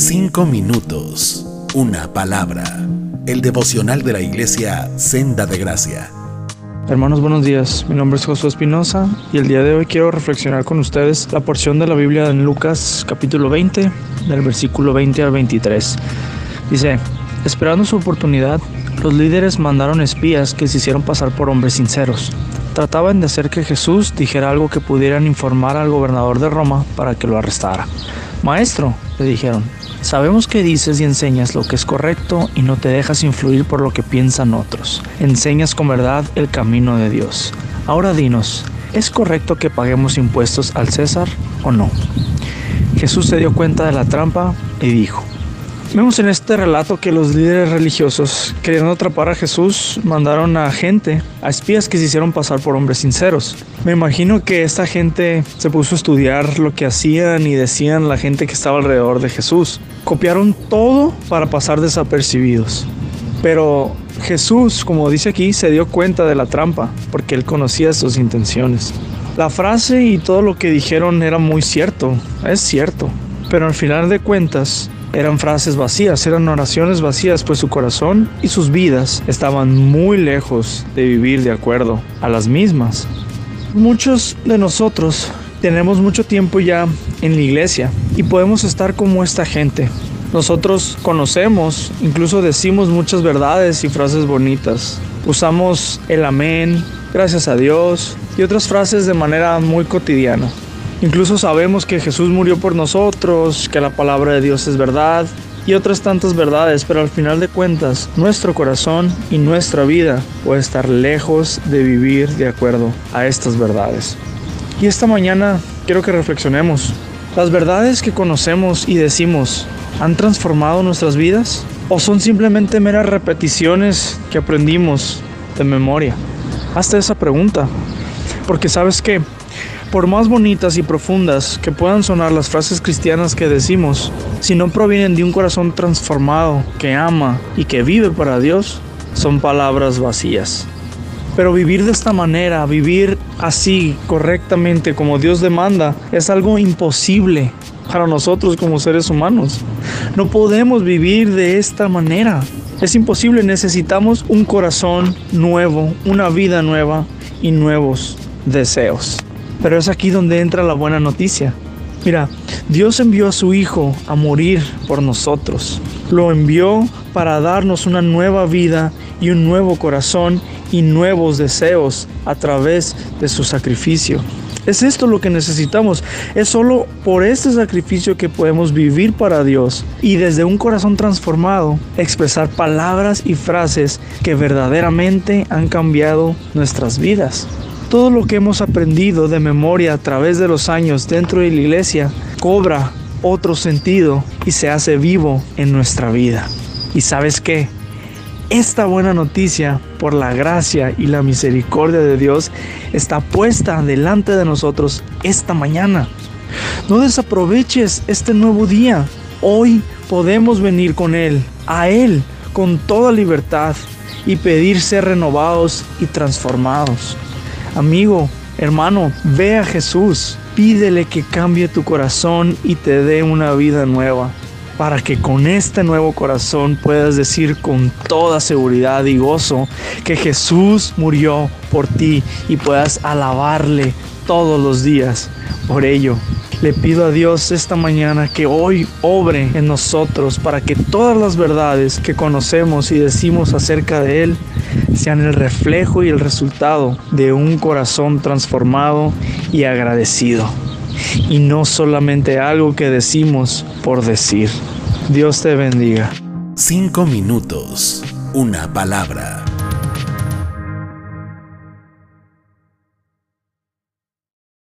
Cinco minutos, una palabra. El devocional de la iglesia Senda de Gracia. Hermanos, buenos días. Mi nombre es Josué Espinosa y el día de hoy quiero reflexionar con ustedes la porción de la Biblia en Lucas capítulo 20, del versículo 20 al 23. Dice, esperando su oportunidad, los líderes mandaron espías que se hicieron pasar por hombres sinceros. Trataban de hacer que Jesús dijera algo que pudieran informar al gobernador de Roma para que lo arrestara. Maestro, le dijeron, sabemos que dices y enseñas lo que es correcto y no te dejas influir por lo que piensan otros. Enseñas con verdad el camino de Dios. Ahora dinos, ¿es correcto que paguemos impuestos al César o no? Jesús se dio cuenta de la trampa y dijo, Vemos en este relato que los líderes religiosos, queriendo atrapar a Jesús, mandaron a gente, a espías que se hicieron pasar por hombres sinceros. Me imagino que esta gente se puso a estudiar lo que hacían y decían la gente que estaba alrededor de Jesús. Copiaron todo para pasar desapercibidos. Pero Jesús, como dice aquí, se dio cuenta de la trampa, porque él conocía sus intenciones. La frase y todo lo que dijeron era muy cierto, es cierto, pero al final de cuentas, eran frases vacías, eran oraciones vacías, pues su corazón y sus vidas estaban muy lejos de vivir de acuerdo a las mismas. Muchos de nosotros tenemos mucho tiempo ya en la iglesia y podemos estar como esta gente. Nosotros conocemos, incluso decimos muchas verdades y frases bonitas. Usamos el amén, gracias a Dios y otras frases de manera muy cotidiana. Incluso sabemos que Jesús murió por nosotros, que la palabra de Dios es verdad y otras tantas verdades, pero al final de cuentas nuestro corazón y nuestra vida puede estar lejos de vivir de acuerdo a estas verdades. Y esta mañana quiero que reflexionemos. ¿Las verdades que conocemos y decimos han transformado nuestras vidas? ¿O son simplemente meras repeticiones que aprendimos de memoria? Hazte esa pregunta. Porque sabes que por más bonitas y profundas que puedan sonar las frases cristianas que decimos, si no provienen de un corazón transformado que ama y que vive para Dios, son palabras vacías. Pero vivir de esta manera, vivir así correctamente como Dios demanda, es algo imposible para nosotros como seres humanos. No podemos vivir de esta manera. Es imposible, necesitamos un corazón nuevo, una vida nueva y nuevos deseos. Pero es aquí donde entra la buena noticia. Mira, Dios envió a su Hijo a morir por nosotros. Lo envió para darnos una nueva vida y un nuevo corazón y nuevos deseos a través de su sacrificio. Es esto lo que necesitamos. Es solo por este sacrificio que podemos vivir para Dios y desde un corazón transformado expresar palabras y frases que verdaderamente han cambiado nuestras vidas. Todo lo que hemos aprendido de memoria a través de los años dentro de la iglesia cobra otro sentido y se hace vivo en nuestra vida. ¿Y sabes qué? Esta buena noticia, por la gracia y la misericordia de Dios, está puesta delante de nosotros esta mañana. No desaproveches este nuevo día. Hoy podemos venir con Él, a Él, con toda libertad y pedir ser renovados y transformados. Amigo, hermano, ve a Jesús, pídele que cambie tu corazón y te dé una vida nueva, para que con este nuevo corazón puedas decir con toda seguridad y gozo que Jesús murió por ti y puedas alabarle todos los días por ello. Le pido a Dios esta mañana que hoy obre en nosotros para que todas las verdades que conocemos y decimos acerca de Él sean el reflejo y el resultado de un corazón transformado y agradecido. Y no solamente algo que decimos por decir. Dios te bendiga. Cinco minutos, una palabra.